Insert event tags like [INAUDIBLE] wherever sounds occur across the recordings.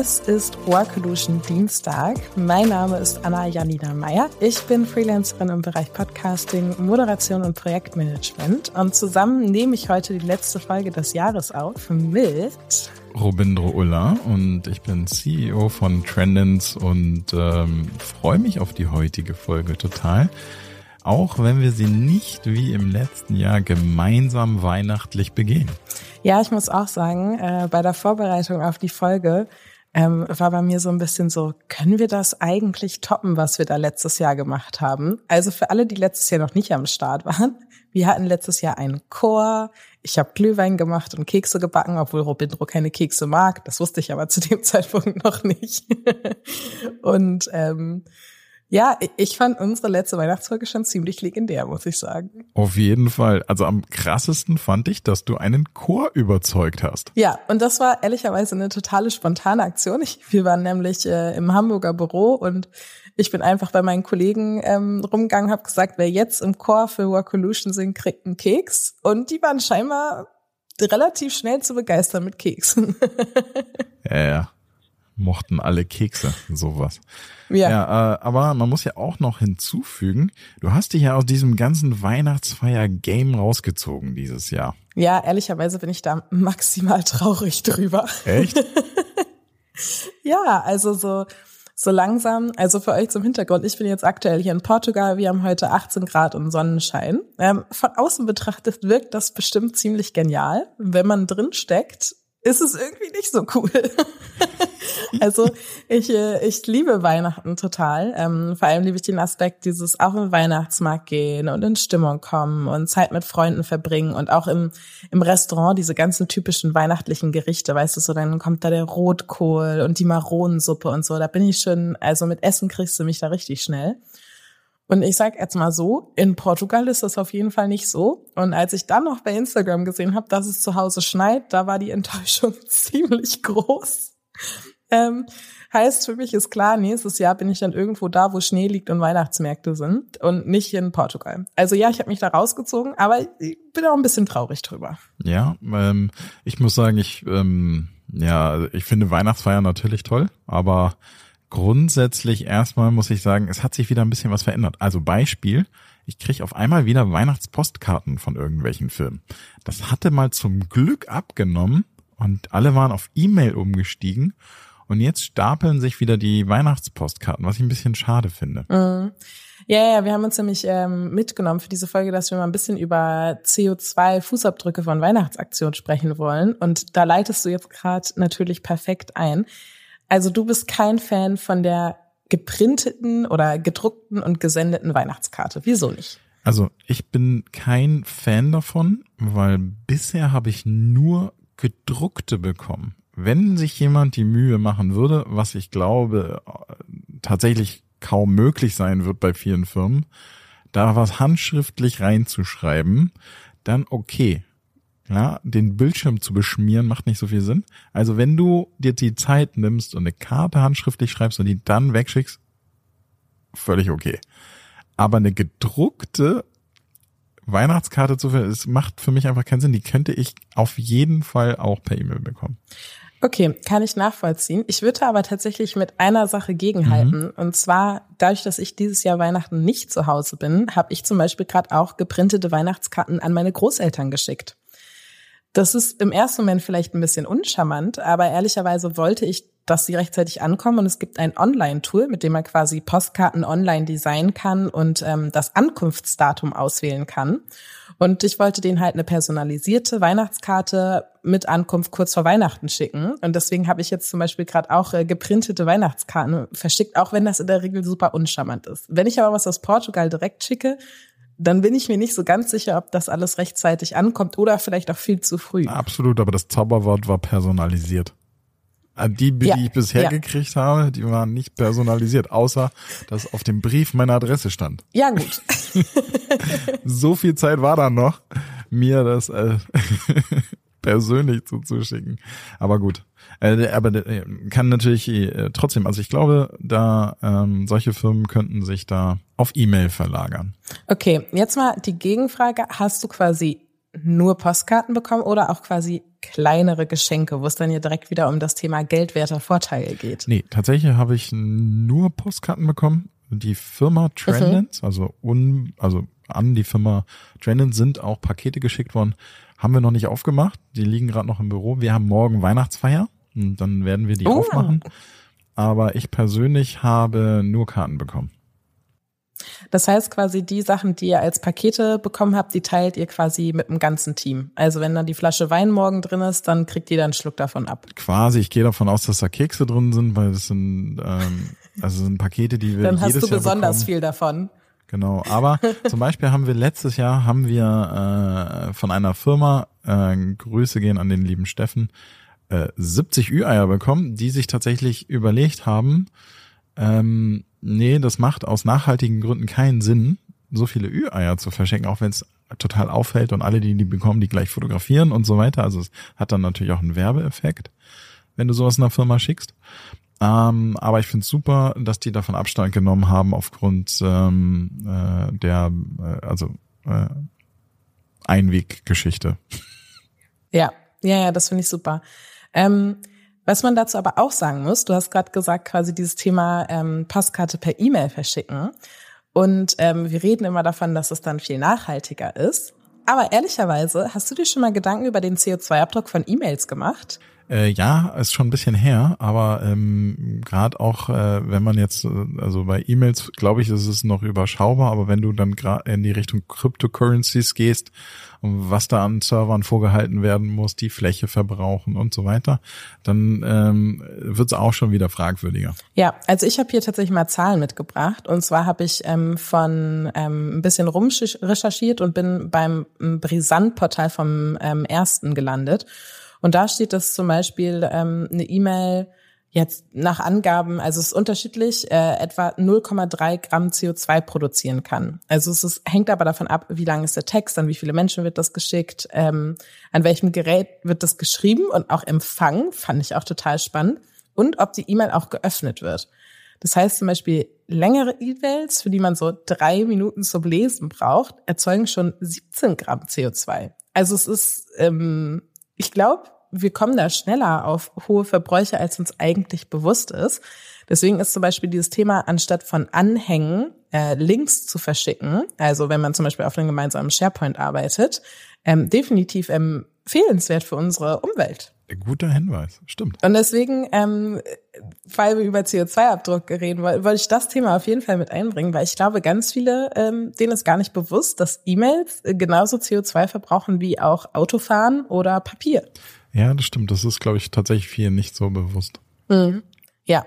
Es ist Workolution Dienstag. Mein Name ist Anna Janina Meyer. Ich bin Freelancerin im Bereich Podcasting, Moderation und Projektmanagement. Und zusammen nehme ich heute die letzte Folge des Jahres auf mit Robindro Ulla und ich bin CEO von Trendens und ähm, freue mich auf die heutige Folge total. Auch wenn wir sie nicht wie im letzten Jahr gemeinsam weihnachtlich begehen. Ja, ich muss auch sagen, äh, bei der Vorbereitung auf die Folge ähm, war bei mir so ein bisschen so, können wir das eigentlich toppen, was wir da letztes Jahr gemacht haben? Also für alle, die letztes Jahr noch nicht am Start waren, [LAUGHS] wir hatten letztes Jahr einen Chor. Ich habe Glühwein gemacht und Kekse gebacken, obwohl Robindro keine Kekse mag. Das wusste ich aber zu dem [LAUGHS] Zeitpunkt noch nicht. [LAUGHS] und ähm, ja, ich fand unsere letzte Weihnachtsfolge schon ziemlich legendär, muss ich sagen. Auf jeden Fall. Also am krassesten fand ich, dass du einen Chor überzeugt hast. Ja, und das war ehrlicherweise eine totale spontane Aktion. Ich, wir waren nämlich äh, im Hamburger Büro und ich bin einfach bei meinen Kollegen ähm, rumgegangen, habe gesagt, wer jetzt im Chor für Workolution singt, kriegt einen Keks. Und die waren scheinbar relativ schnell zu begeistern mit Keksen. [LAUGHS] ja, ja mochten alle Kekse, sowas. Ja. ja äh, aber man muss ja auch noch hinzufügen, du hast dich ja aus diesem ganzen Weihnachtsfeier-Game rausgezogen dieses Jahr. Ja, ehrlicherweise bin ich da maximal traurig drüber. Echt? [LAUGHS] ja, also so so langsam, also für euch zum Hintergrund, ich bin jetzt aktuell hier in Portugal, wir haben heute 18 Grad und Sonnenschein. Ähm, von außen betrachtet wirkt das bestimmt ziemlich genial. Wenn man drin steckt, ist es irgendwie nicht so cool. [LAUGHS] also ich, äh, ich liebe Weihnachten total. Ähm, vor allem liebe ich den Aspekt dieses auf den Weihnachtsmarkt gehen und in Stimmung kommen und Zeit mit Freunden verbringen und auch im, im Restaurant diese ganzen typischen weihnachtlichen Gerichte, weißt du, so dann kommt da der Rotkohl und die Maronensuppe und so. Da bin ich schon, also mit Essen kriegst du mich da richtig schnell. Und ich sag jetzt mal so, in Portugal ist das auf jeden Fall nicht so. Und als ich dann noch bei Instagram gesehen habe, dass es zu Hause schneit, da war die Enttäuschung [LAUGHS] ziemlich groß. Ähm, heißt für mich ist klar, nächstes Jahr bin ich dann irgendwo da, wo Schnee liegt und Weihnachtsmärkte sind und nicht in Portugal. Also ja, ich habe mich da rausgezogen, aber ich bin auch ein bisschen traurig drüber. Ja, ähm, ich muss sagen, ich ähm, ja, ich finde Weihnachtsfeier natürlich toll, aber Grundsätzlich erstmal muss ich sagen, es hat sich wieder ein bisschen was verändert. Also Beispiel, ich kriege auf einmal wieder Weihnachtspostkarten von irgendwelchen Filmen. Das hatte mal zum Glück abgenommen und alle waren auf E-Mail umgestiegen. Und jetzt stapeln sich wieder die Weihnachtspostkarten, was ich ein bisschen schade finde. Mhm. Ja, ja, wir haben uns nämlich ähm, mitgenommen für diese Folge, dass wir mal ein bisschen über CO2-Fußabdrücke von Weihnachtsaktionen sprechen wollen. Und da leitest du jetzt gerade natürlich perfekt ein. Also du bist kein Fan von der geprinteten oder gedruckten und gesendeten Weihnachtskarte. Wieso nicht? Also ich bin kein Fan davon, weil bisher habe ich nur gedruckte bekommen. Wenn sich jemand die Mühe machen würde, was ich glaube tatsächlich kaum möglich sein wird bei vielen Firmen, da was handschriftlich reinzuschreiben, dann okay. Ja, den Bildschirm zu beschmieren macht nicht so viel Sinn. Also wenn du dir die Zeit nimmst und eine Karte handschriftlich schreibst und die dann wegschickst, völlig okay. Aber eine gedruckte Weihnachtskarte zu es macht für mich einfach keinen Sinn. Die könnte ich auf jeden Fall auch per E-Mail bekommen. Okay, kann ich nachvollziehen. Ich würde aber tatsächlich mit einer Sache gegenhalten. Mhm. Und zwar, dadurch, dass ich dieses Jahr Weihnachten nicht zu Hause bin, habe ich zum Beispiel gerade auch geprintete Weihnachtskarten an meine Großeltern geschickt. Das ist im ersten Moment vielleicht ein bisschen uncharmant, aber ehrlicherweise wollte ich, dass sie rechtzeitig ankommen. Und es gibt ein Online-Tool, mit dem man quasi Postkarten online designen kann und ähm, das Ankunftsdatum auswählen kann. Und ich wollte denen halt eine personalisierte Weihnachtskarte mit Ankunft kurz vor Weihnachten schicken. Und deswegen habe ich jetzt zum Beispiel gerade auch äh, geprintete Weihnachtskarten verschickt, auch wenn das in der Regel super uncharmant ist. Wenn ich aber was aus Portugal direkt schicke, dann bin ich mir nicht so ganz sicher, ob das alles rechtzeitig ankommt oder vielleicht auch viel zu früh. Absolut, aber das Zauberwort war personalisiert. Äh, die, die ja, ich bisher ja. gekriegt habe, die waren nicht personalisiert, außer dass auf dem Brief meine Adresse stand. Ja, gut. [LAUGHS] so viel Zeit war da noch, mir das äh, [LAUGHS] persönlich zuzuschicken. Aber gut. Äh, aber äh, kann natürlich äh, trotzdem, also ich glaube, da ähm, solche Firmen könnten sich da auf E-Mail verlagern. Okay, jetzt mal die Gegenfrage. Hast du quasi nur Postkarten bekommen oder auch quasi kleinere Geschenke, wo es dann ja direkt wieder um das Thema geldwerter Vorteile geht? Nee, tatsächlich habe ich nur Postkarten bekommen. Die Firma Trendens, mhm. also un, also an die Firma Trendens sind auch Pakete geschickt worden. Haben wir noch nicht aufgemacht. Die liegen gerade noch im Büro. Wir haben morgen Weihnachtsfeier. Und dann werden wir die oh. aufmachen. Aber ich persönlich habe nur Karten bekommen. Das heißt quasi die Sachen, die ihr als Pakete bekommen habt, die teilt ihr quasi mit dem ganzen Team. Also wenn dann die Flasche Wein morgen drin ist, dann kriegt jeder einen Schluck davon ab. Quasi, ich gehe davon aus, dass da Kekse drin sind, weil das sind ähm, also sind Pakete, die wir dann hast du besonders bekommen. viel davon. Genau, aber zum Beispiel haben wir letztes Jahr haben wir äh, von einer Firma äh, Grüße gehen an den lieben Steffen äh, 70 Ü-Eier bekommen, die sich tatsächlich überlegt haben, ähm, nee, das macht aus nachhaltigen Gründen keinen Sinn, so viele Ü-Eier zu verschenken, auch wenn es total auffällt und alle, die die bekommen, die gleich fotografieren und so weiter. Also es hat dann natürlich auch einen Werbeeffekt, wenn du sowas in einer Firma schickst. Ähm, aber ich finde es super, dass die davon Abstand genommen haben aufgrund ähm, äh, der, äh, also äh, Einweggeschichte. Ja, ja, ja, das finde ich super. Ähm, was man dazu aber auch sagen muss, du hast gerade gesagt, quasi dieses Thema ähm, Postkarte per E-Mail verschicken. Und ähm, wir reden immer davon, dass es dann viel nachhaltiger ist. Aber ehrlicherweise, hast du dir schon mal Gedanken über den CO2-Abdruck von E-Mails gemacht? Äh, ja, ist schon ein bisschen her, aber ähm, gerade auch, äh, wenn man jetzt, äh, also bei E-Mails, glaube ich, ist es noch überschaubar, aber wenn du dann gerade in die Richtung Cryptocurrencies gehst was da an Servern vorgehalten werden muss, die Fläche verbrauchen und so weiter, dann ähm, wird es auch schon wieder fragwürdiger. Ja, also ich habe hier tatsächlich mal Zahlen mitgebracht und zwar habe ich ähm, von ähm, ein bisschen rumrecherchiert und bin beim Brisant-Portal vom ähm, ersten gelandet. Und da steht, dass zum Beispiel ähm, eine E-Mail jetzt nach Angaben, also es ist unterschiedlich, äh, etwa 0,3 Gramm CO2 produzieren kann. Also es ist, hängt aber davon ab, wie lang ist der Text, an wie viele Menschen wird das geschickt, ähm, an welchem Gerät wird das geschrieben und auch empfangen, fand ich auch total spannend, und ob die E-Mail auch geöffnet wird. Das heißt zum Beispiel, längere E-Mails, für die man so drei Minuten zum Lesen braucht, erzeugen schon 17 Gramm CO2. Also es ist ähm, ich glaube, wir kommen da schneller auf hohe Verbräuche, als uns eigentlich bewusst ist. Deswegen ist zum Beispiel dieses Thema, anstatt von Anhängen äh, Links zu verschicken, also wenn man zum Beispiel auf einem gemeinsamen SharePoint arbeitet, ähm, definitiv empfehlenswert für unsere Umwelt. Guter Hinweis, stimmt. Und deswegen, ähm, weil wir über CO2-Abdruck reden, wollte ich das Thema auf jeden Fall mit einbringen, weil ich glaube, ganz viele, ähm, denen ist gar nicht bewusst, dass E-Mails genauso CO2 verbrauchen wie auch Autofahren oder Papier. Ja, das stimmt. Das ist, glaube ich, tatsächlich vielen nicht so bewusst. Mhm. Ja.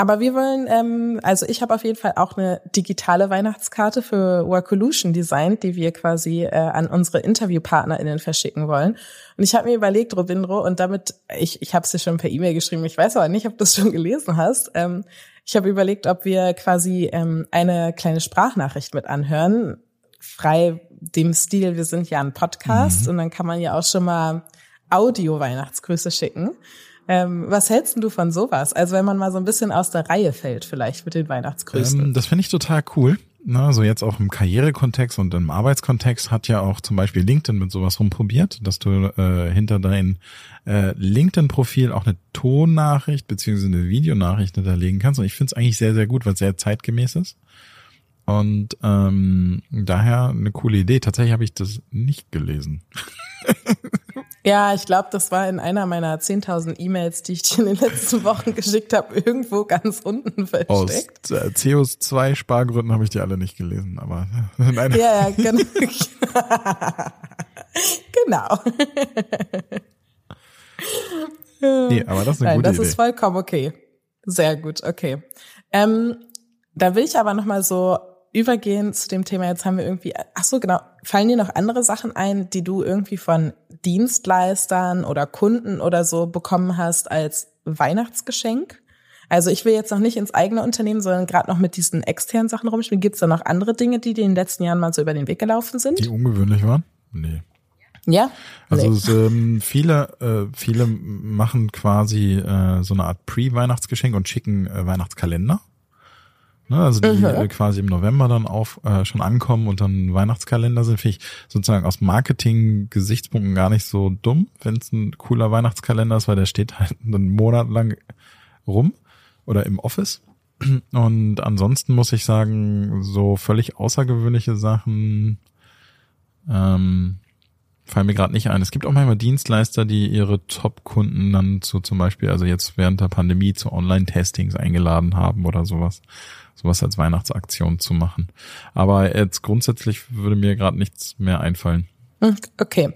Aber wir wollen, ähm, also ich habe auf jeden Fall auch eine digitale Weihnachtskarte für Workolution designt, die wir quasi äh, an unsere InterviewpartnerInnen verschicken wollen. Und ich habe mir überlegt, Robindro, und damit, ich, ich habe es dir schon per E-Mail geschrieben, ich weiß aber nicht, ob du es schon gelesen hast. Ähm, ich habe überlegt, ob wir quasi ähm, eine kleine Sprachnachricht mit anhören, frei dem Stil, wir sind ja ein Podcast mhm. und dann kann man ja auch schon mal Audio-Weihnachtsgrüße schicken. Ähm, was hältst du von sowas? Also wenn man mal so ein bisschen aus der Reihe fällt, vielleicht mit den Weihnachtsgrüßen. Ähm, das finde ich total cool. Na, so jetzt auch im Karrierekontext und im Arbeitskontext hat ja auch zum Beispiel LinkedIn mit sowas rumprobiert, dass du äh, hinter dein äh, LinkedIn-Profil auch eine Tonnachricht beziehungsweise eine Videonachricht hinterlegen kannst. Und ich finde es eigentlich sehr, sehr gut, weil es sehr zeitgemäß ist. Und ähm, daher eine coole Idee. Tatsächlich habe ich das nicht gelesen. [LAUGHS] Ja, ich glaube, das war in einer meiner 10.000 E-Mails, die ich dir in den letzten [LAUGHS] Wochen geschickt habe, irgendwo ganz unten versteckt. Aus äh, CO2-Spargründen habe ich die alle nicht gelesen, aber [LAUGHS] nein. Ja, ja, genau. [LAUGHS] genau. nee, aber das ist eine nein, gute das Idee. ist vollkommen okay. Sehr gut, okay. Ähm, da will ich aber noch mal so übergehen zu dem Thema. Jetzt haben wir irgendwie, ach so, genau. Fallen dir noch andere Sachen ein, die du irgendwie von Dienstleistern oder Kunden oder so bekommen hast als Weihnachtsgeschenk? Also ich will jetzt noch nicht ins eigene Unternehmen, sondern gerade noch mit diesen externen Sachen rumspielen. Gibt es da noch andere Dinge, die dir in den letzten Jahren mal so über den Weg gelaufen sind? Die ungewöhnlich waren? Nee. Ja? Also Nee. es, ähm, viele, äh, viele machen quasi äh, so eine Art Pre-Weihnachtsgeschenk und schicken äh, Weihnachtskalender. Ne, also die Mhm. quasi im November dann auf äh, schon ankommen und dann Weihnachtskalender sind, finde ich sozusagen aus Marketing-Gesichtspunkten gar nicht so dumm, wenn es ein cooler Weihnachtskalender ist, weil der steht halt [LAUGHS] einen Monat lang rum oder im Office. Und ansonsten muss ich sagen, so völlig außergewöhnliche Sachen ähm, fallen mir gerade nicht ein. Es gibt auch manchmal Dienstleister, die ihre Top-Kunden dann zu zum Beispiel, also jetzt während der Pandemie zu Online-Testings eingeladen haben oder sowas. Sowas als Weihnachtsaktion zu machen. Aber jetzt grundsätzlich würde mir gerade nichts mehr einfallen. Hm, Okay.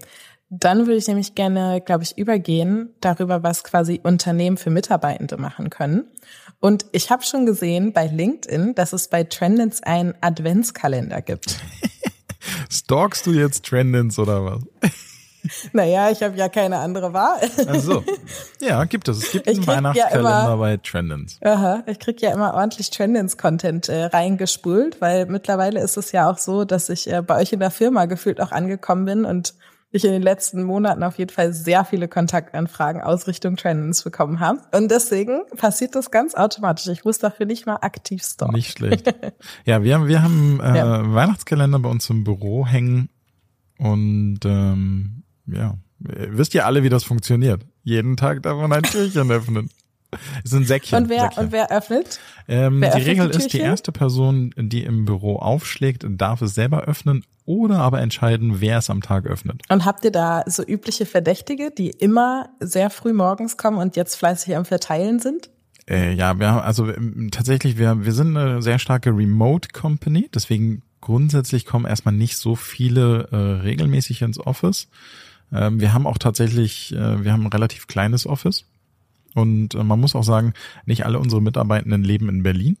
Dann würde ich nämlich gerne, glaube ich, übergehen darüber, was quasi Unternehmen für Mitarbeitende machen können. Und ich habe schon gesehen bei LinkedIn, dass es bei Trendins einen Adventskalender gibt. [LAUGHS] Stalkst du jetzt Trendins oder was? naja, ich habe ja keine andere Wahl. Also, ja, gibt es. Es gibt Ich einen krieg ja Weihnachtskalender immer- bei Trendins. Aha, ich krieg ja immer ordentlich Trendins-Content äh, reingespult, weil mittlerweile ist es ja auch so, dass ich äh, bei euch in der Firma gefühlt auch angekommen bin und ich in den letzten Monaten auf jeden Fall sehr viele Kontaktanfragen aus Richtung Trendins bekommen habe. Und deswegen passiert das ganz automatisch. Ich muss dafür nicht mal aktiv stalken. Nicht schlecht. [LAUGHS] Ja, wir haben, wir haben äh, Ja. Weihnachtskalender bei uns im Büro hängen und ähm, ja, ihr wisst ja alle, wie das funktioniert. Jeden Tag darf man ein Türchen öffnen. Es sind Säckchen. Und wer, Säckchen. und wer öffnet? ähm, wer die öffnet Regel die ist, die erste Person, die im Büro aufschlägt, darf es selber öffnen oder aber entscheiden, wer es am Tag öffnet. Und habt ihr da so übliche Verdächtige, die immer sehr früh morgens kommen und jetzt fleißig am Verteilen sind? Äh, ja, wir haben, also ähm, tatsächlich, wir, wir sind eine sehr starke Remote Company, deswegen grundsätzlich kommen erstmal nicht so viele äh, regelmäßig ins Office. Ähm, wir haben auch tatsächlich, äh, wir haben ein relativ kleines Office und äh, man muss auch sagen, nicht alle unsere Mitarbeitenden leben in Berlin,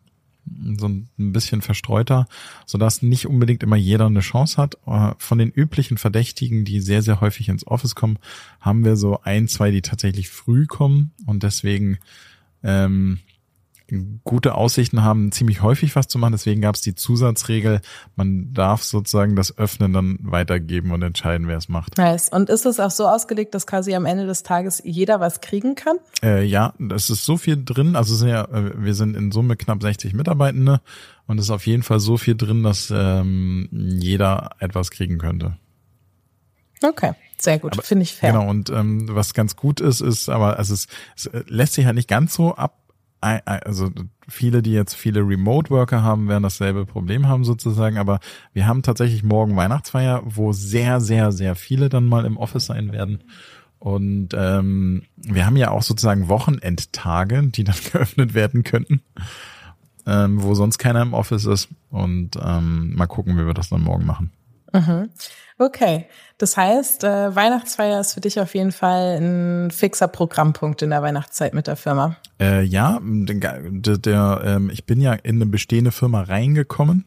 so ein bisschen verstreuter, sodass nicht unbedingt immer jeder eine Chance hat. Äh, Von den üblichen Verdächtigen, die sehr, sehr häufig ins Office kommen, haben wir so ein, zwei, die tatsächlich früh kommen und deswegen ähm, gute Aussichten haben, ziemlich häufig was zu machen. Deswegen gab es die Zusatzregel, man darf sozusagen das Öffnen dann weitergeben und entscheiden, wer es macht. Nice. Und ist es auch so ausgelegt, dass quasi am Ende des Tages jeder was kriegen kann? Äh, ja, es ist so viel drin. Also sind ja, äh, wir sind in Summe knapp 60 Mitarbeitende und es ist auf jeden Fall so viel drin, dass ähm, jeder etwas kriegen könnte. Okay, sehr gut. Finde ich fair. Genau, und ähm, was ganz gut ist, ist, aber also es, es äh, lässt sich halt nicht ganz so ab. Also viele, die jetzt viele Remote-Worker haben, werden dasselbe Problem haben sozusagen. Aber wir haben tatsächlich morgen Weihnachtsfeier, wo sehr, sehr, sehr viele dann mal im Office sein werden. Und ähm, wir haben ja auch sozusagen Wochenendtage, die dann [LAUGHS] geöffnet werden könnten, ähm, wo sonst keiner im Office ist. Und ähm, mal gucken, wie wir das dann morgen machen. Okay, das heißt, äh, Weihnachtsfeier ist für dich auf jeden Fall ein fixer Programmpunkt in der Weihnachtszeit mit der Firma. Äh, ja, der, der, ähm, ich bin ja in eine bestehende Firma reingekommen.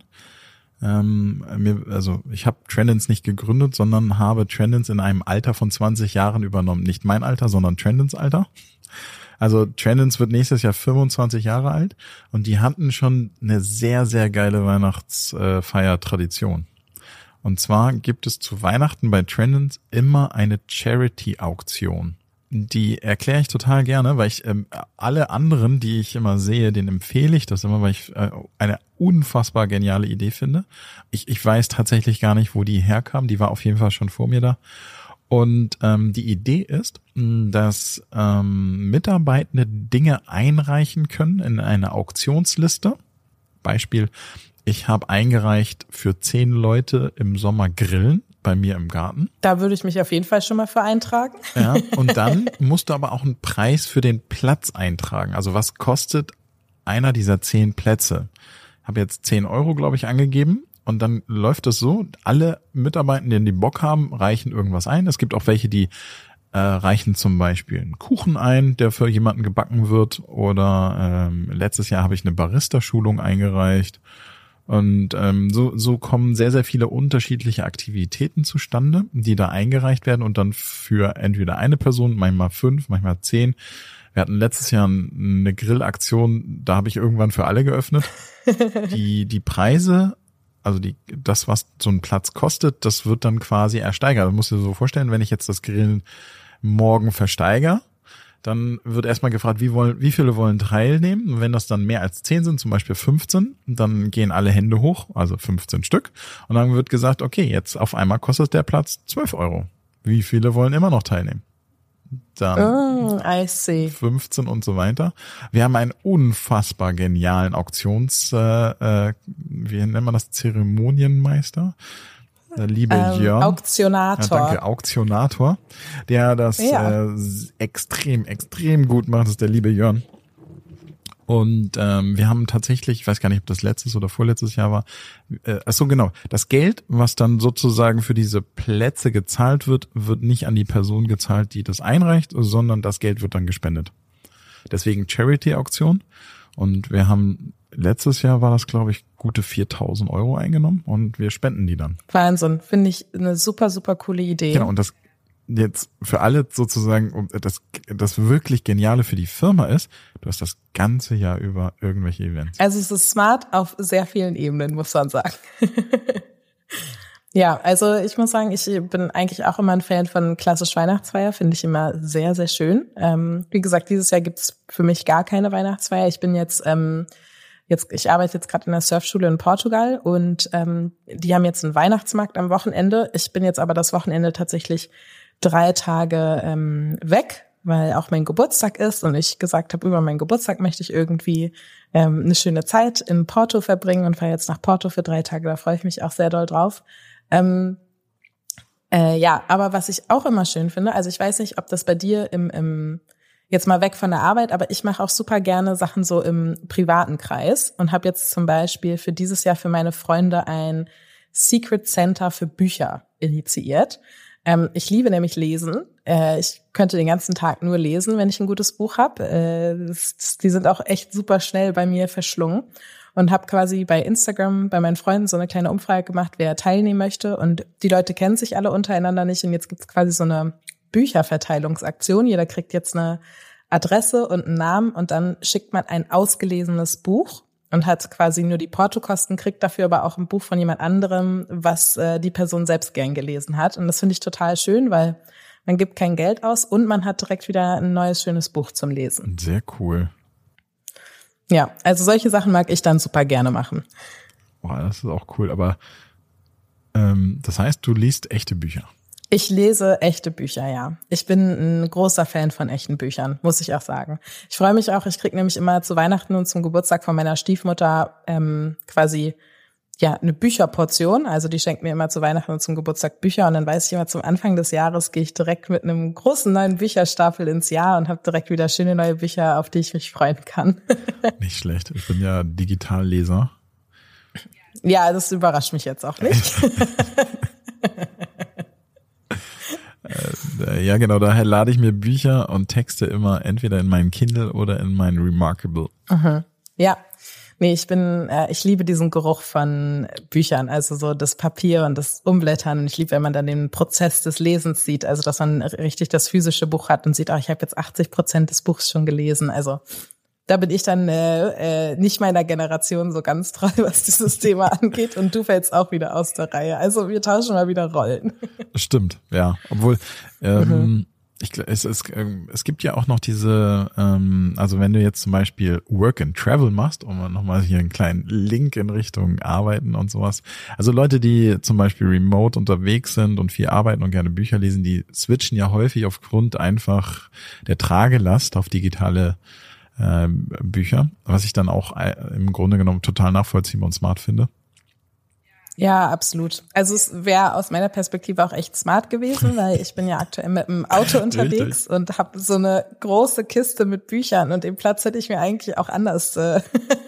Ähm, mir, also ich habe Trendins nicht gegründet, sondern habe Trendins in einem Alter von 20 Jahren übernommen. Nicht mein Alter, sondern Trendins Alter. Also Trendins wird nächstes Jahr 25 Jahre alt und die hatten schon eine sehr, sehr geile Weihnachtsfeiertradition. Und zwar gibt es zu Weihnachten bei Trendins immer eine Charity-Auktion. die erkläre ich total gerne, weil ich ähm, alle anderen, die ich immer sehe, den empfehle ich das immer, weil ich äh, eine unfassbar geniale Idee finde. Ich, ich weiß tatsächlich gar nicht, wo die herkam. Die war auf jeden Fall schon vor mir da. Und ähm, die Idee ist, dass ähm, Mitarbeitende Dinge einreichen können in eine Auktionsliste. Beispiel, ich habe eingereicht für zehn Leute im Sommer Grillen bei mir im Garten. Da würde ich mich auf jeden Fall schon mal für eintragen. Ja, [LAUGHS] und dann musst du aber auch einen Preis für den Platz eintragen. Also was kostet einer dieser zehn Plätze? Ich habe jetzt zehn Euro, glaube ich, angegeben. Und dann läuft es so, alle Mitarbeitenden, die Bock haben, reichen irgendwas ein. Es gibt auch welche, die äh, reichen zum Beispiel einen Kuchen ein, der für jemanden gebacken wird. Oder ähm, letztes Jahr habe ich eine Barista-Schulung eingereicht. Und ähm, so, so kommen sehr, sehr viele unterschiedliche Aktivitäten zustande, die da eingereicht werden und dann für entweder eine Person, manchmal fünf, manchmal zehn. Wir hatten letztes Jahr eine Grillaktion, da habe ich irgendwann für alle geöffnet. [LAUGHS] Die, die Preise, also die, das, was so ein Platz kostet, das wird dann quasi ersteigert. Du musst dir so vorstellen, wenn ich jetzt das Grillen morgen versteigere, dann wird erstmal gefragt, wie wollen, wie viele wollen teilnehmen. Und wenn das dann mehr als zehn sind, zum Beispiel 15, dann gehen alle Hände hoch, also 15 Stück. Und dann wird gesagt, okay, jetzt auf einmal kostet der Platz 12 Euro. Wie viele wollen immer noch teilnehmen? Dann oh, I see. 15 und so weiter. Wir haben einen unfassbar genialen Auktions, äh, äh, wie nennt man das, Zeremonienmeister liebe Ähm, Jörn. Auktionator. Ja, danke, Auktionator, der das Ja. äh, extrem, extrem gut macht, ist der liebe Jörn. Und ähm, wir haben tatsächlich, ich weiß gar nicht, ob das letztes oder vorletztes Jahr war, äh, ach so genau, das Geld, was dann sozusagen für diese Plätze gezahlt wird, wird nicht an die Person gezahlt, die das einreicht, sondern das Geld wird dann gespendet. Deswegen Charity-Auktion. Und wir haben letztes Jahr war das, glaube ich, gute 4000 Euro eingenommen und wir spenden die dann. Wahnsinn. Finde ich eine super, super coole Idee. Genau, und das jetzt für alle sozusagen, das, das wirklich Geniale für die Firma ist, du hast das ganze Jahr über irgendwelche Events. Also es ist smart auf sehr vielen Ebenen, muss man sagen. [LAUGHS] ja, also ich muss sagen, ich bin eigentlich auch immer ein Fan von klassisch Weihnachtsfeier, finde ich immer sehr, sehr schön. Ähm, wie gesagt, dieses Jahr gibt's für mich gar keine Weihnachtsfeier. Ich bin jetzt, ähm, jetzt, ich arbeite jetzt gerade in der Surfschule in Portugal und ähm, die haben jetzt einen Weihnachtsmarkt am Wochenende. Ich bin jetzt aber das Wochenende tatsächlich drei Tage ähm, weg, weil auch mein Geburtstag ist und ich gesagt habe, über meinen Geburtstag möchte ich irgendwie ähm, eine schöne Zeit in Porto verbringen und fahre jetzt nach Porto für drei Tage. Da freue ich mich auch sehr doll drauf. Ähm, äh, ja, aber was ich auch immer schön finde, also ich weiß nicht, ob das bei dir im, im jetzt mal weg von der Arbeit, aber ich mache auch super gerne Sachen so im privaten Kreis und habe jetzt zum Beispiel für dieses Jahr für meine Freunde ein Secret Center für Bücher initiiert. Ähm, ich liebe nämlich Lesen. Äh, ich könnte den ganzen Tag nur lesen, wenn ich ein gutes Buch habe. Äh, die sind auch echt super schnell bei mir verschlungen und habe quasi bei Instagram bei meinen Freunden so eine kleine Umfrage gemacht, wer teilnehmen möchte. Und die Leute kennen sich alle untereinander nicht. Und jetzt gibt's quasi so eine Bücherverteilungsaktion. Jeder kriegt jetzt eine Adresse und einen Namen und dann schickt man ein ausgelesenes Buch und hat quasi nur die Portokosten, kriegt dafür aber auch ein Buch von jemand anderem, was äh, die Person selbst gern gelesen hat. Und das finde ich total schön, weil man gibt kein Geld aus und man hat direkt wieder ein neues, schönes Buch zum Lesen. Sehr cool. Ja, also solche Sachen mag ich dann super gerne machen. Boah, das ist auch cool. Aber ähm, das heißt, du liest echte Bücher. Ich lese echte Bücher, ja. Ich bin ein großer Fan von echten Büchern, muss ich auch sagen. Ich freue mich auch, ich krieg nämlich immer zu Weihnachten und zum Geburtstag von meiner Stiefmutter ähm, quasi ja eine Bücherportion. Also die schenkt mir immer zu Weihnachten und zum Geburtstag Bücher und dann weiß ich immer, zum Anfang des Jahres gehe ich direkt mit einem großen neuen Bücherstapel ins Jahr und habe direkt wieder schöne neue Bücher, auf die ich mich freuen kann. [LAUGHS] Nicht schlecht. Ich bin ja Digitalleser. ja, das überrascht mich jetzt auch nicht. [LAUGHS] Äh, Ja, genau. Daher lade ich mir Bücher und Texte immer entweder in meinen Kindle oder in meinen Remarkable. Ja. Nee, ich bin, äh, ich liebe diesen Geruch von Büchern, also so das Papier und das Umblättern. Und ich liebe, wenn man dann den Prozess des Lesens sieht, also dass man richtig das physische Buch hat und sieht, ach, ich habe jetzt 80 Prozent des Buchs schon gelesen. Also da bin ich dann äh, äh, nicht meiner Generation so ganz treu, [LAUGHS] was dieses Thema angeht. Und du fällst auch wieder aus der Reihe. Also wir tauschen mal wieder Rollen. Stimmt, ja. Obwohl, ähm, ich, es, es, ähm, es gibt ja auch noch diese, ähm, also wenn du jetzt zum Beispiel Work and Travel machst, um nochmal hier einen kleinen Link in Richtung Arbeiten und sowas. Also Leute, die zum Beispiel remote unterwegs sind und viel arbeiten und gerne Bücher lesen, die switchen ja häufig aufgrund einfach der Tragelast auf digitale äh, Bücher, was ich dann auch äh, im Grunde genommen total nachvollziehbar und smart finde. Ja, absolut. Also es wäre aus meiner Perspektive auch echt smart gewesen, weil ich bin ja aktuell mit dem Auto [LAUGHS] unterwegs und habe so eine große Kiste mit Büchern und den Platz hätte ich mir eigentlich auch anders äh,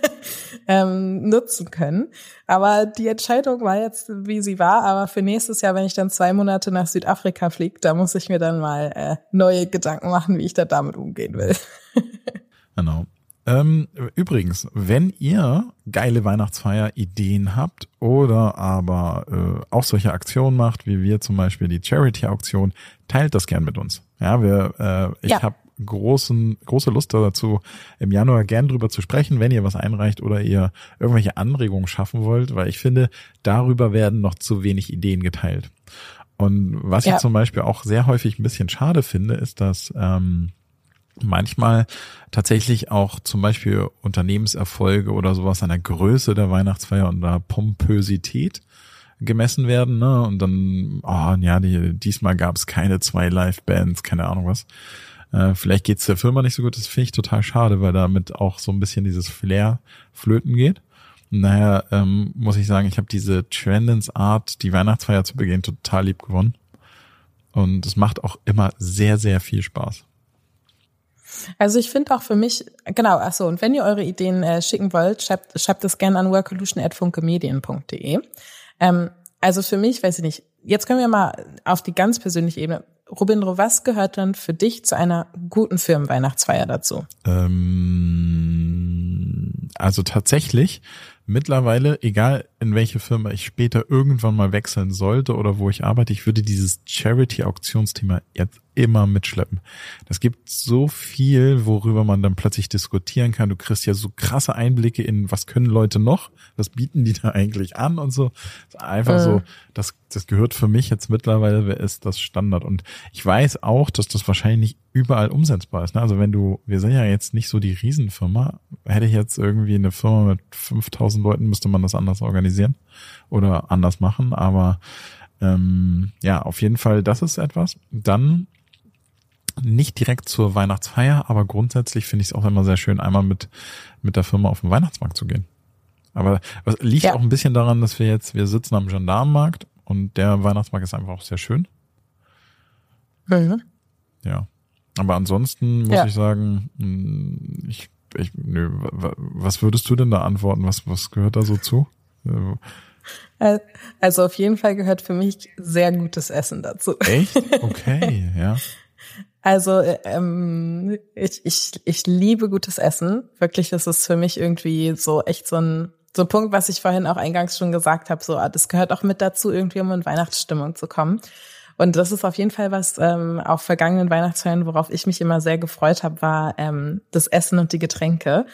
[LAUGHS] ähm, nutzen können. Aber die Entscheidung war jetzt, wie sie war. Aber für nächstes Jahr, wenn ich dann zwei Monate nach Südafrika fliege, da muss ich mir dann mal äh, neue Gedanken machen, wie ich da damit umgehen will. [LAUGHS] genau. Ähm, übrigens, wenn ihr geile Weihnachtsfeier-Ideen habt oder aber äh, auch solche Aktionen macht, wie wir zum Beispiel die Charity-Auktion, teilt das gern mit uns. Ja, wir, äh, ich ja. habe großen, große Lust dazu, im Januar gern drüber zu sprechen, wenn ihr was einreicht oder ihr irgendwelche Anregungen schaffen wollt, weil ich finde, darüber werden noch zu wenig Ideen geteilt. Und was ja. ich zum Beispiel auch sehr häufig ein bisschen schade finde, ist, dass ähm, manchmal tatsächlich auch zum Beispiel Unternehmenserfolge oder sowas an der Größe der Weihnachtsfeier und der Pompösität gemessen werden, ne? Und dann, oh ja, die, diesmal gab es keine zwei Live-Bands, keine Ahnung was. Äh, vielleicht geht's der Firma nicht so gut, das finde ich total schade, weil damit auch so ein bisschen dieses Flair flöten geht. Und daher ähm, muss ich sagen, ich habe diese Trendens Art, die Weihnachtsfeier zu begehen, total lieb gewonnen. Und es macht auch immer sehr, sehr viel Spaß. Also ich finde auch für mich, genau, ach so, und wenn ihr eure Ideen äh, schicken wollt, schreibt, schreibt es gerne an workolution.funkemedien.de. Ähm, also für mich, weiß ich nicht, jetzt können wir mal auf die ganz persönliche Ebene. Robindro, was gehört dann für dich zu einer guten Firmenweihnachtsfeier dazu? Ähm, also tatsächlich mittlerweile, egal in welche Firma ich später irgendwann mal wechseln sollte oder wo ich arbeite, ich würde dieses Charity-Auktionsthema jetzt immer mitschleppen. Das gibt so viel, worüber man dann plötzlich diskutieren kann. Du kriegst ja so krasse Einblicke in, was können Leute noch, was bieten die da eigentlich an und so. Einfach äh. so, das, das gehört für mich jetzt mittlerweile, ist das Standard. Und ich weiß auch, dass das wahrscheinlich nicht überall umsetzbar ist. Ne? Also wenn du, wir sind ja jetzt nicht so die Riesenfirma, hätte ich jetzt irgendwie eine Firma mit 5000 Leuten, müsste man das anders organisieren oder anders machen, aber ähm, ja, auf jeden Fall, das ist etwas. Dann nicht direkt zur Weihnachtsfeier, aber grundsätzlich finde ich es auch immer sehr schön, einmal mit, mit der Firma auf den Weihnachtsmarkt zu gehen. Aber es liegt ja. auch ein bisschen daran, dass wir jetzt, wir sitzen am Gendarmenmarkt und der Weihnachtsmarkt ist einfach auch sehr schön. Mhm. Ja. Aber ansonsten muss ja. ich sagen, hm, ich, ich, nö, was würdest du denn da antworten? Was, was gehört da so zu? Also auf jeden Fall gehört für mich sehr gutes Essen dazu. Echt? [LAUGHS] Okay, ja. Also äh, ähm, ich, ich, ich liebe gutes Essen. Wirklich, das ist für mich irgendwie so echt so ein, so ein Punkt, was ich vorhin auch eingangs schon gesagt habe. So, ah, das gehört auch mit dazu, irgendwie um in Weihnachtsstimmung zu kommen. Und das ist auf jeden Fall was ähm, auf vergangenen Weihnachtsfeiern, worauf ich mich immer sehr gefreut habe, war ähm, das Essen und die Getränke.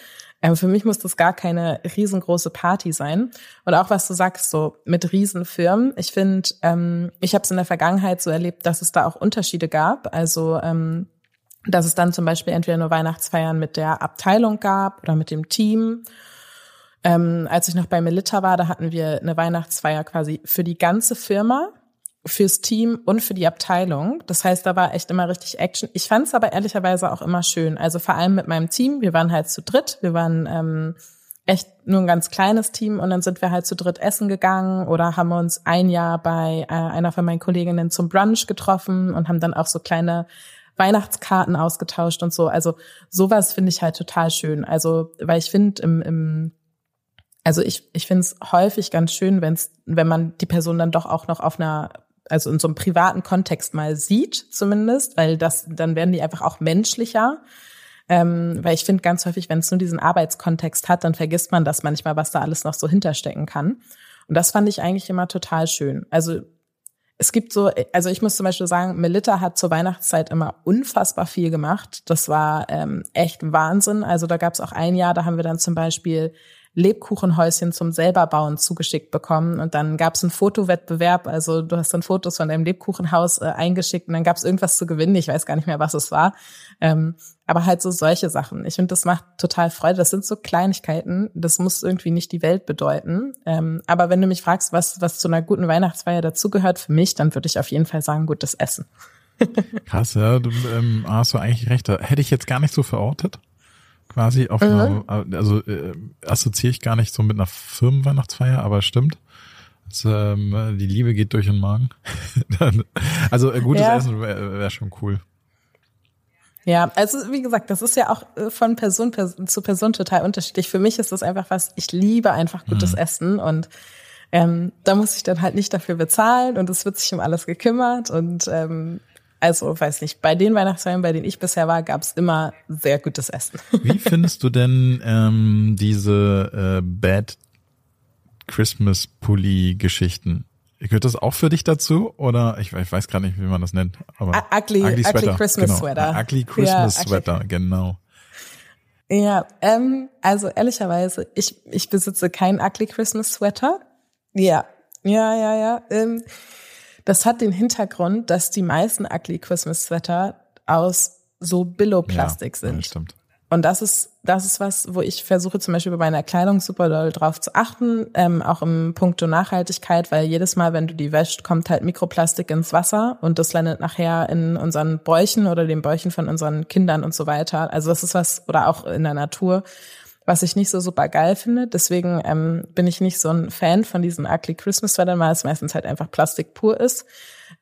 Ähm, für mich muss das gar keine riesengroße Party sein. Und auch was du sagst, so mit Riesenfirmen. Ich finde, ähm, ich habe es in der Vergangenheit so erlebt, dass es da auch Unterschiede gab. Also ähm, dass es dann zum Beispiel entweder nur Weihnachtsfeiern mit der Abteilung gab oder mit dem Team. Ähm, als ich noch bei Melita war, da hatten wir eine Weihnachtsfeier quasi für die ganze Firma fürs Team und für die Abteilung. Das heißt, da war echt immer richtig Action. Ich fand es aber ehrlicherweise auch immer schön. Also vor allem mit meinem Team. Wir waren halt zu dritt. Wir waren ähm, echt nur ein ganz kleines Team und dann sind wir halt zu dritt essen gegangen oder haben uns ein Jahr bei äh, einer von meinen Kolleginnen zum Brunch getroffen und haben dann auch so kleine Weihnachtskarten ausgetauscht und so. Also sowas finde ich halt total schön. Also weil ich finde im, im also ich, ich finde es häufig ganz schön, wenn's, wenn man die Person dann doch auch noch auf einer also in so einem privaten Kontext mal sieht, zumindest, weil das, dann werden die einfach auch menschlicher. Ähm, weil ich finde ganz häufig, wenn es nur diesen Arbeitskontext hat, dann vergisst man das manchmal, was da alles noch so hinterstecken kann. Und das fand ich eigentlich immer total schön. Also es gibt so, also ich muss zum Beispiel sagen, Melita hat zur Weihnachtszeit immer unfassbar viel gemacht. Das war ähm, echt Wahnsinn. Also da gab es auch ein Jahr, da haben wir dann zum Beispiel Lebkuchenhäuschen zum selberbauen zugeschickt bekommen. Und dann gab es einen Fotowettbewerb. Also du hast dann Fotos von deinem Lebkuchenhaus äh, eingeschickt und dann gab es irgendwas zu gewinnen. Ich weiß gar nicht mehr, was es war. Ähm, aber halt so solche Sachen. Ich finde, das macht total Freude. Das sind so Kleinigkeiten. Das muss irgendwie nicht die Welt bedeuten. Ähm, aber wenn du mich fragst, was, was zu einer guten Weihnachtsfeier dazugehört für mich, dann würde ich auf jeden Fall sagen, gutes Essen. [LAUGHS] Krass, ja, du ähm, hast du eigentlich recht. Hätte ich jetzt gar nicht so verortet quasi auf mhm. einer, also äh, assoziiere ich gar nicht so mit einer Firmenweihnachtsfeier, aber stimmt. Das, ähm, die Liebe geht durch den Magen. [LAUGHS] also äh, gutes ja. Essen wäre wär schon cool. Ja, also wie gesagt, das ist ja auch äh, von Person, Person zu Person total unterschiedlich. Für mich ist das einfach was, ich liebe einfach gutes mhm. Essen und ähm, da muss ich dann halt nicht dafür bezahlen und es wird sich um alles gekümmert und ähm, also, weiß nicht, bei den Weihnachtsfeiern, bei denen ich bisher war, gab es immer sehr gutes Essen. [LAUGHS] Wie findest du denn ähm, diese äh, Bad Christmas Pulli Geschichten? Gehört das auch für dich dazu? Oder ich, ich weiß gerade nicht, wie man das nennt. Aber ugly, ugly, ugly Christmas genau. Sweater. Ugly Christmas ja, Sweater, genau. Ja, ähm, also ehrlicherweise, ich, ich besitze keinen Ugly Christmas Sweater. Ja, ja, ja, ja. Ähm, das hat den Hintergrund, dass die meisten Ugly Christmas Sweater aus so Billo-Plastik ja, sind. Stimmt. Und das ist, das ist was, wo ich versuche zum Beispiel bei meiner Kleidung super doll drauf zu achten, ähm, auch im Punkto Nachhaltigkeit, weil jedes Mal, wenn du die wäscht, kommt halt Mikroplastik ins Wasser und das landet nachher in unseren Bäuchen oder den Bäuchen von unseren Kindern und so weiter. Also das ist was, oder auch in der Natur, was ich nicht so super geil finde. Deswegen ähm, bin ich nicht so ein Fan von diesen Ugly Christmas Sweatern, weil es meistens halt einfach Plastik pur ist.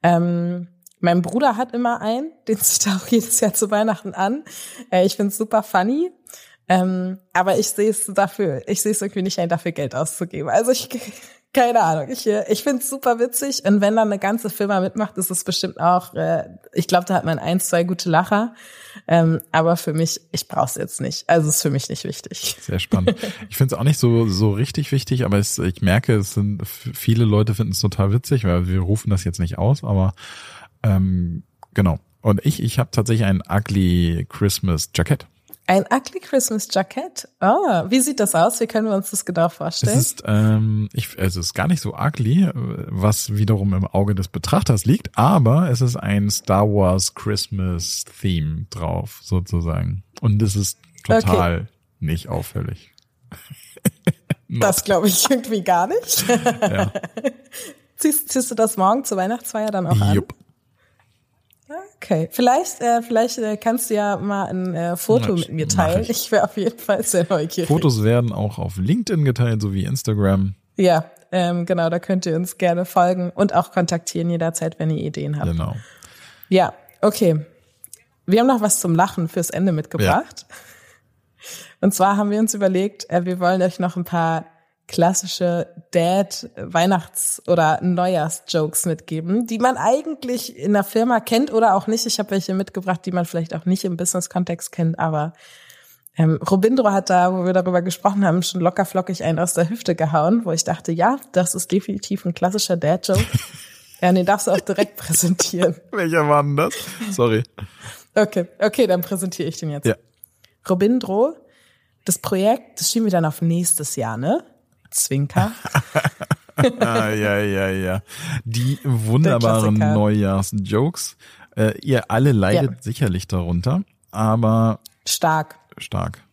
Ähm, mein Bruder hat immer einen, [LAUGHS] den zieht er auch jedes Jahr zu Weihnachten an. Äh, ich finde es super funny. Ähm, aber ich sehe es dafür, ich sehe es irgendwie nicht ein, dafür Geld auszugeben. Also ich keine Ahnung. Ich, äh, ich finde es super witzig. Und wenn dann eine ganze Firma mitmacht, ist es bestimmt auch, äh, ich glaube, da hat man ein, zwei gute Lacher. Ähm, aber für mich, ich brauche es jetzt nicht. Also ist für mich nicht wichtig. Sehr spannend. [LAUGHS] Ich finde es auch nicht so, so richtig wichtig, aber es, ich merke, es sind viele Leute finden es total witzig, weil wir rufen das jetzt nicht aus, aber ähm, genau. Und ich, ich habe tatsächlich ein ugly Christmas Jacket. Ein ugly Christmas Jacket? Ah, wie sieht das aus? Wie können wir uns das genau vorstellen? Es ist, ähm, ich, es ist gar nicht so ugly, was wiederum im Auge des Betrachters liegt, aber es ist ein Star Wars Christmas Theme drauf, sozusagen. Und es ist total okay. nicht auffällig. [LAUGHS] das glaube ich irgendwie gar nicht. ja. [LAUGHS] ziehst, ziehst du das morgen zur Weihnachtsfeier dann auch an? Okay, vielleicht, äh, vielleicht äh, kannst du ja mal ein äh, Foto mit mir teilen. Ich, ich wäre auf jeden Fall sehr neugierig. Fotos werden auch auf LinkedIn geteilt sowie Instagram. Ja, ähm, genau, da könnt ihr uns gerne folgen und auch kontaktieren jederzeit, wenn ihr Ideen habt. Genau. Ja, okay. Wir haben noch was zum Lachen fürs Ende mitgebracht. Ja. Und zwar haben wir uns überlegt, äh, wir wollen euch noch ein paar klassische Dad-Weihnachts- oder Neujahrs-Jokes mitgeben, die man eigentlich in der Firma kennt oder auch nicht. Ich habe welche mitgebracht, die man vielleicht auch nicht im Business-Kontext kennt, aber ähm, Robindro hat da, wo wir darüber gesprochen haben, schon locker flockig einen aus der Hüfte gehauen, wo ich dachte, ja, das ist definitiv ein klassischer Dad-Joke. [LAUGHS] ja, den darfst du auch direkt präsentieren. [LAUGHS] Welcher war denn das? Sorry. Okay, okay, dann präsentiere ich den jetzt. Ja. Robindro, das Projekt, das schieben wir dann auf nächstes Jahr, ne? Zwinker. ja, ja, ja. Die wunderbaren Neujahrs-Jokes. Äh, ihr alle leidet ja. sicherlich darunter, aber stark. Stark.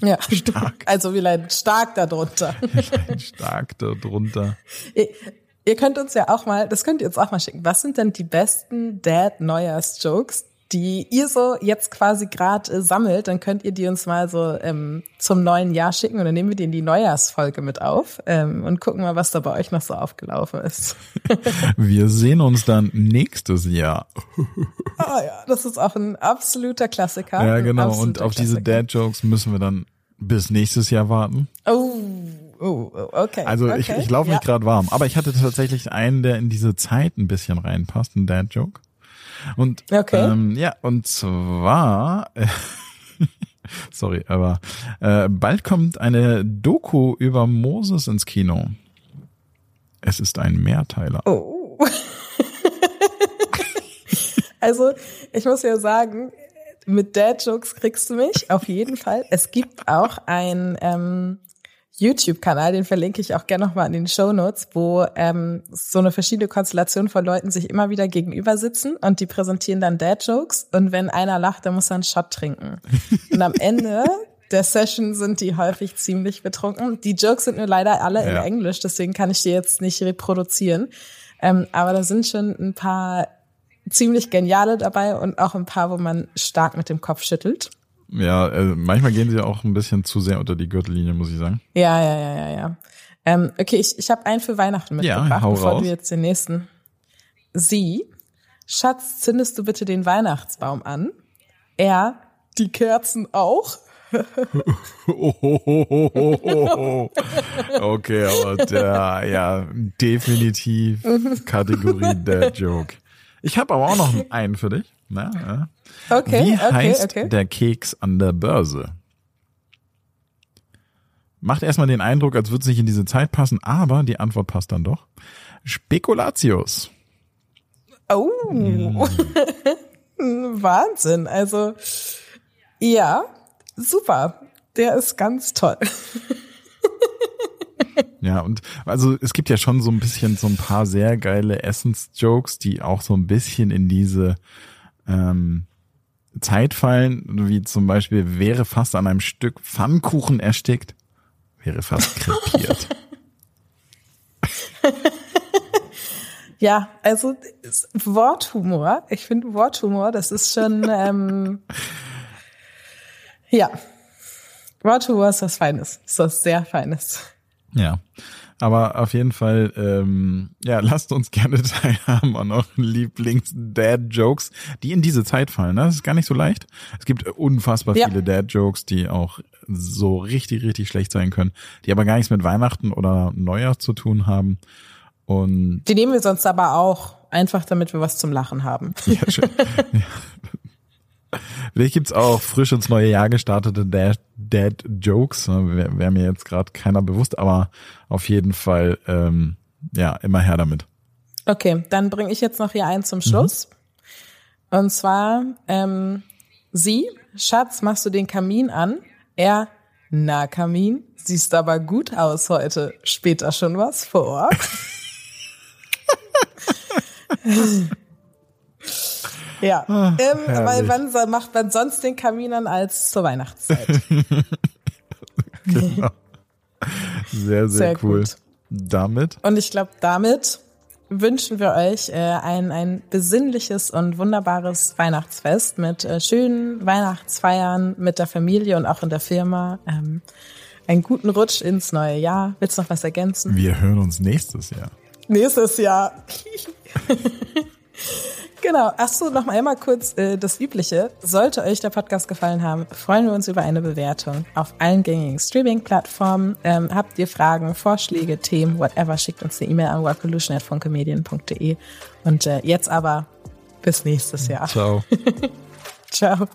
Ja, [LAUGHS] stark. Also wir leiden stark darunter. [LAUGHS] Wir leiden stark darunter. Ihr, ihr könnt uns ja auch mal, das könnt ihr uns auch mal schicken. Was sind denn die besten Dad-Neujahrs-Jokes, die ihr so jetzt quasi gerade äh, sammelt, dann könnt ihr die uns mal so ähm, zum neuen Jahr schicken und dann nehmen wir die in die Neujahrsfolge mit auf ähm, und gucken mal, was da bei euch noch so aufgelaufen ist. [LAUGHS] wir sehen uns dann nächstes Jahr. [LAUGHS] Ah ja, das ist auch ein absoluter Klassiker. Ja, genau. Und auf Klassiker. diese Dad-Jokes müssen wir dann bis nächstes Jahr warten. Oh. Oh, okay. Also okay. ich, ich laufe ja. mich gerade warm. Aber ich hatte tatsächlich einen, der in diese Zeit ein bisschen reinpasst, ein Dad-Joke. Und okay. ähm, ja, und zwar, äh, [LAUGHS] sorry, aber äh, bald kommt eine Doku über Moses ins Kino. Es ist ein Mehrteiler. Oh. [LAUGHS] also, ich muss ja sagen, mit Dad-Jokes kriegst du mich, auf jeden Fall. Es gibt auch ein, ähm, YouTube-Kanal, den verlinke ich auch gerne nochmal in den Show Notes, wo ähm, so eine verschiedene Konstellation von Leuten sich immer wieder gegenüber sitzen und die präsentieren dann Dad-Jokes und wenn einer lacht, dann muss er einen Shot trinken. [LAUGHS] Und am Ende der Session sind die häufig ziemlich betrunken. Die Jokes sind nur leider alle ja. in Englisch, deswegen kann ich die jetzt nicht reproduzieren. Ähm, aber da sind schon ein paar ziemlich geniale dabei und auch ein paar, wo man stark mit dem Kopf schüttelt. Ja, äh, manchmal gehen sie auch ein bisschen zu sehr unter die Gürtellinie, muss ich sagen. Ja, ja, ja, ja, ja. Ähm, okay, ich, ich habe einen für Weihnachten mitgebracht, ja, bevor raus. du jetzt den nächsten. Sie, Schatz, zündest du bitte den Weihnachtsbaum an? Er, die Kerzen auch? [LAUGHS] okay, aber der, ja, definitiv [LAUGHS] Kategorie der Joke. Ich habe aber auch noch einen für dich. Na, ja. Okay, Wie okay, heißt okay. der Keks an der Börse? Macht erstmal den Eindruck, als würde es nicht in diese Zeit passen, aber die Antwort passt dann doch. Spekulatius. Oh. Mm. [LAUGHS] Wahnsinn. Also, ja, super. Der ist ganz toll. [LAUGHS] Ja, und also es gibt ja schon so ein bisschen so ein paar sehr geile Essens-Jokes, die auch so ein bisschen in diese ähm, Zeit fallen, wie zum Beispiel wäre fast an einem Stück Pfannkuchen erstickt, wäre fast krepiert. [LAUGHS] ja, also Worthumor, ich finde Worthumor, das ist schon, [LAUGHS] ähm, ja, Worthumor ist was Feines, ist was sehr Feines. Ja. Aber auf jeden Fall, ähm, ja, [LAUGHS] lasst uns gerne [LAUGHS] teilhaben an euren Lieblings-Dad-Jokes, die in diese Zeit fallen. Ne? Das ist gar nicht so leicht. Es gibt unfassbar ja. viele Dad-Jokes, die auch so richtig, richtig schlecht sein können, die aber gar nichts mit Weihnachten oder Neujahr zu tun haben. Und die nehmen wir sonst aber auch, einfach damit wir was zum Lachen haben. [LAUGHS] Ja, schön. ja. Vielleicht gibt's auch frisch ins neue Jahr gestartete Dad, Dad Jokes. Ne? Wäre wär mir jetzt gerade keiner bewusst, aber auf jeden Fall ähm, ja immer her damit. Okay, dann bringe ich jetzt noch hier einen zum Schluss. Mhm. Und zwar ähm, sie, Schatz, machst du den Kamin an? Er, na Kamin, siehst aber gut aus heute. Später schon was vor. [LAUGHS] [LAUGHS] Ja, ah, ähm, weil wann macht man sonst den Kamin an als zur Weihnachtszeit? [LAUGHS] genau. Sehr, sehr, sehr cool. Gut. Damit? Und ich glaube, damit wünschen wir euch äh, ein, ein besinnliches und wunderbares Weihnachtsfest mit äh, schönen Weihnachtsfeiern mit der Familie und auch in der Firma. Ähm, einen guten Rutsch ins neue Jahr. Willst du noch was ergänzen? Wir hören uns nächstes Jahr. Nächstes Jahr. [LAUGHS] Genau. Ach so, noch einmal kurz äh, das Übliche. Sollte euch der Podcast gefallen haben, freuen wir uns über eine Bewertung auf allen gängigen Streaming-Plattformen. Ähm, habt ihr Fragen, Vorschläge, Themen, whatever, schickt uns eine E-Mail an workolution.funkemedien.de. Und äh, jetzt aber bis nächstes Jahr. Ciao. [LAUGHS] Ciao.